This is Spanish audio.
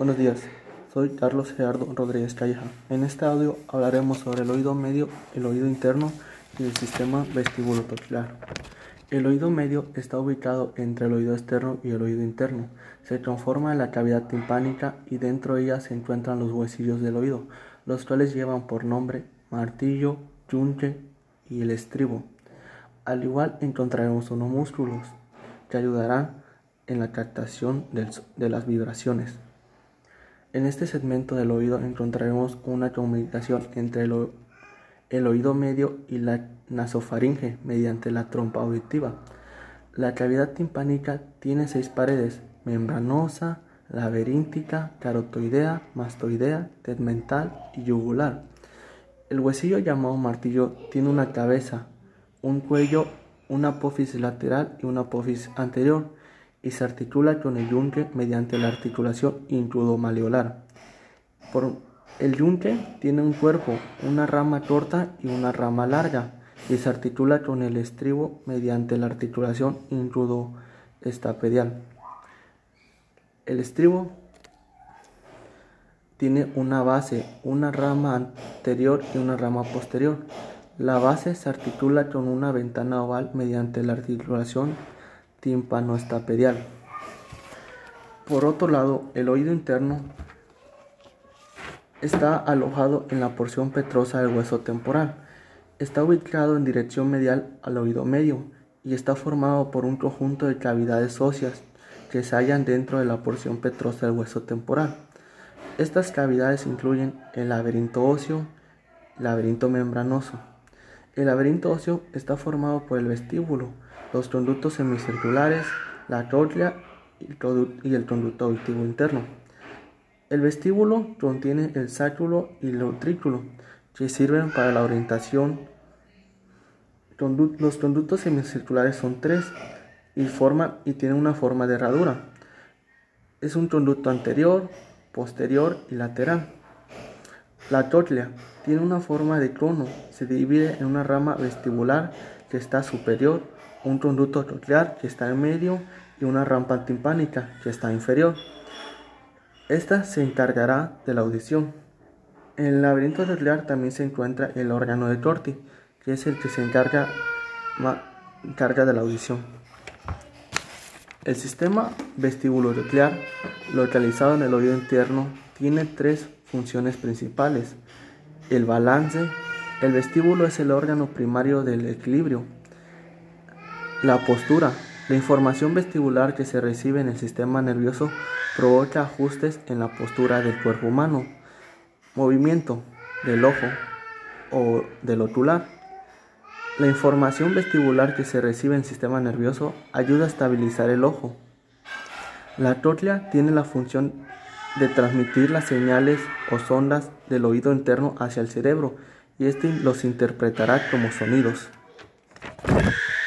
Buenos días, soy Carlos Gerardo Rodríguez Calleja. En este audio hablaremos sobre el oído medio, el oído interno y el sistema vestibulotoxilar. El oído medio está ubicado entre el oído externo y el oído interno. Se transforma en la cavidad timpánica y dentro de ella se encuentran los huesillos del oído, los cuales llevan por nombre martillo, yunque y el estribo. Al igual encontraremos unos músculos que ayudarán en la captación de las vibraciones. En este segmento del oído encontraremos una comunicación entre el, oído medio y la nasofaringe mediante la trompa auditiva. La cavidad timpánica tiene seis paredes, membranosa, laberíntica, carotoidea, mastoidea, tegmental y yugular. El huesillo llamado martillo tiene una cabeza, un cuello, una apófisis lateral y una apófisis anterior y se articula con el yunque mediante la articulación intrudomaleolar. Por el yunque tiene un cuerpo, una rama corta y una rama larga y se articula con el estribo mediante la articulación intrudoestapedial. El estribo tiene una base, una rama anterior y una rama posterior. La base se articula con una ventana oval mediante la articulación tímpano-estapedial. Por otro lado, el oído interno está alojado en la porción petrosa del hueso temporal. Está ubicado en dirección medial al oído medio y está formado por un conjunto de cavidades óseas que se hallan dentro de la porción petrosa del hueso temporal. Estas cavidades incluyen el laberinto óseo, laberinto membranoso. El laberinto óseo está formado por el vestíbulo, los conductos semicirculares, la córnea y el conducto auditivo interno. El vestíbulo contiene el sáculo y el utrículo, que sirven para la orientación. Los conductos semicirculares son tres y, y tienen una forma de herradura. Es un conducto anterior, posterior y lateral. La cóclea tiene una forma de cono, se divide en una rama vestibular que está superior un conducto coclear que está en medio y una rampa timpánica que está inferior. Esta se encargará de la audición. En el laberinto coclear también se encuentra el órgano de Corti, que es el que se encarga, de la audición. El sistema vestíbulo coclear, localizado en el oído interno, tiene tres funciones principales. El balance, el vestíbulo es el órgano primario del equilibrio la postura. La información vestibular que se recibe en el sistema nervioso provoca ajustes en la postura del cuerpo humano. Movimiento del ojo o del ocular. La información vestibular que se recibe en el sistema nervioso ayuda a estabilizar el ojo. La cóclea tiene la función de transmitir las señales o sondas del oído interno hacia el cerebro y este los interpretará como sonidos.